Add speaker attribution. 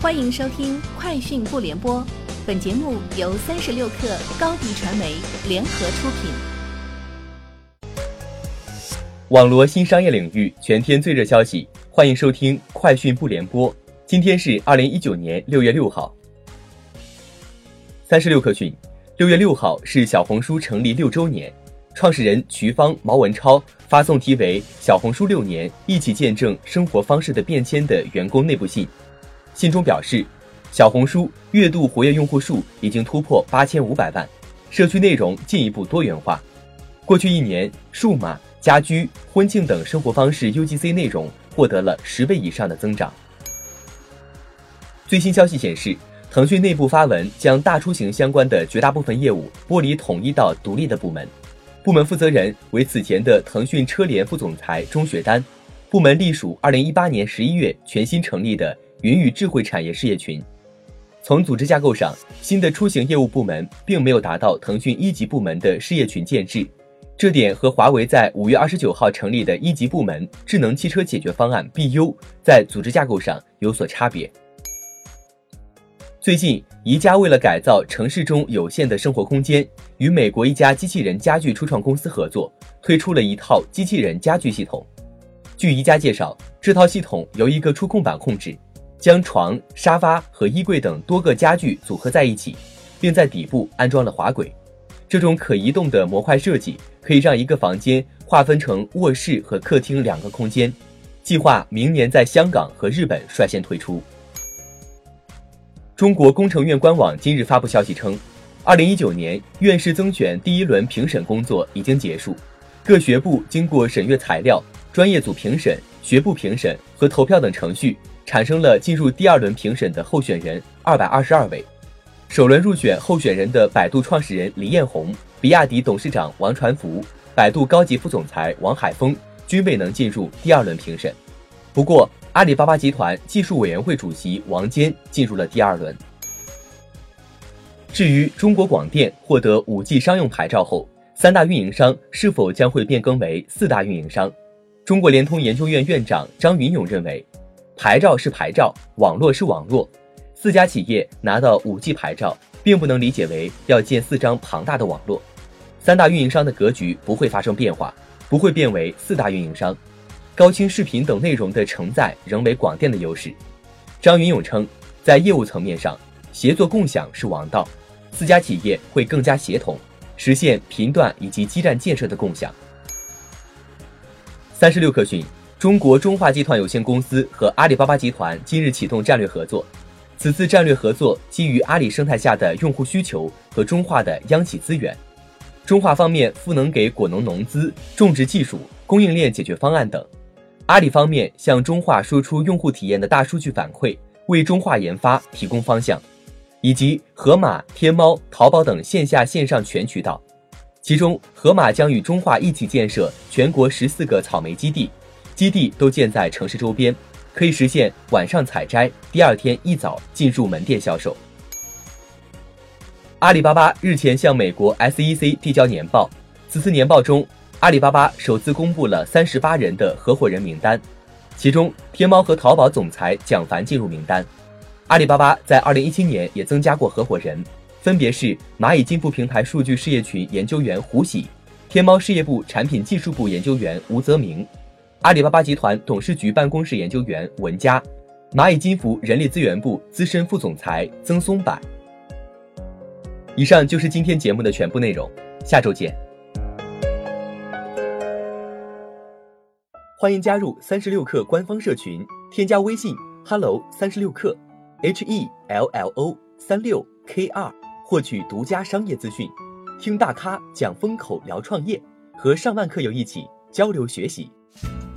Speaker 1: 欢迎收听《快讯不联播》，本节目由三十六克高低传媒联合出品。
Speaker 2: 网罗新商业领域全天最热消息，欢迎收听《快讯不联播》。今天是二零一九年六月六号。三十六克讯，六月六号是小红书成立六周年，创始人瞿芳、毛文超发送题为“小红书六年，一起见证生活方式的变迁”的员工内部信。信中表示，小红书月度活跃用户数已经突破八千五百万，社区内容进一步多元化。过去一年，数码、家居、婚庆等生活方式 UGC 内容获得了十倍以上的增长。最新消息显示，腾讯内部发文将大出行相关的绝大部分业务剥离统一到独立的部门，部门负责人为此前的腾讯车联副总裁钟雪丹，部门隶属二零一八年十一月全新成立的。云与智慧产业事业群，从组织架构上，新的出行业务部门并没有达到腾讯一级部门的事业群建制，这点和华为在五月二十九号成立的一级部门智能汽车解决方案 BU 在组织架构上有所差别。最近，宜家为了改造城市中有限的生活空间，与美国一家机器人家具初创公司合作，推出了一套机器人家具系统。据宜家介绍，这套系统由一个触控板控制。将床、沙发和衣柜等多个家具组合在一起，并在底部安装了滑轨。这种可移动的模块设计可以让一个房间划分成卧室和客厅两个空间。计划明年在香港和日本率先推出。中国工程院官网今日发布消息称，二零一九年院士增选第一轮评审工作已经结束，各学部经过审阅材料、专业组评审、学部评审和投票等程序。产生了进入第二轮评审的候选人二百二十二位，首轮入选候选人的百度创始人李彦宏、比亚迪董事长王传福、百度高级副总裁王海峰均未能进入第二轮评审。不过，阿里巴巴集团技术委员会主席王坚进入了第二轮。至于中国广电获得五 G 商用牌照后，三大运营商是否将会变更为四大运营商？中国联通研究院院长张云勇认为。牌照是牌照，网络是网络。四家企业拿到五 G 牌照，并不能理解为要建四张庞大的网络。三大运营商的格局不会发生变化，不会变为四大运营商。高清视频等内容的承载仍为广电的优势。张云勇称，在业务层面上，协作共享是王道。四家企业会更加协同，实现频段以及基站建设的共享。三十六氪讯。中国中化集团有限公司和阿里巴巴集团今日启动战略合作。此次战略合作基于阿里生态下的用户需求和中化的央企资源。中化方面赋能给果农农资、种植技术、供应链解决方案等；阿里方面向中化输出用户体验的大数据反馈，为中化研发提供方向，以及盒马、天猫、淘宝等线下线上全渠道。其中，盒马将与中化一起建设全国十四个草莓基地。基地都建在城市周边，可以实现晚上采摘，第二天一早进入门店销售。阿里巴巴日前向美国 SEC 递交年报，此次年报中，阿里巴巴首次公布了三十八人的合伙人名单，其中天猫和淘宝总裁蒋凡进入名单。阿里巴巴在二零一七年也增加过合伙人，分别是蚂蚁金服平台数据事业群研究员胡喜，天猫事业部产品技术部研究员吴泽明。阿里巴巴集团董事局办公室研究员文佳，蚂蚁金服人力资源部资深副总裁曾松柏。以上就是今天节目的全部内容，下周见。欢迎加入三十六氪官方社群，添加微信 hello 三十六氪，h e l l o 三六 k 二，获取独家商业资讯，听大咖讲风口，聊创业，和上万客友一起交流学习。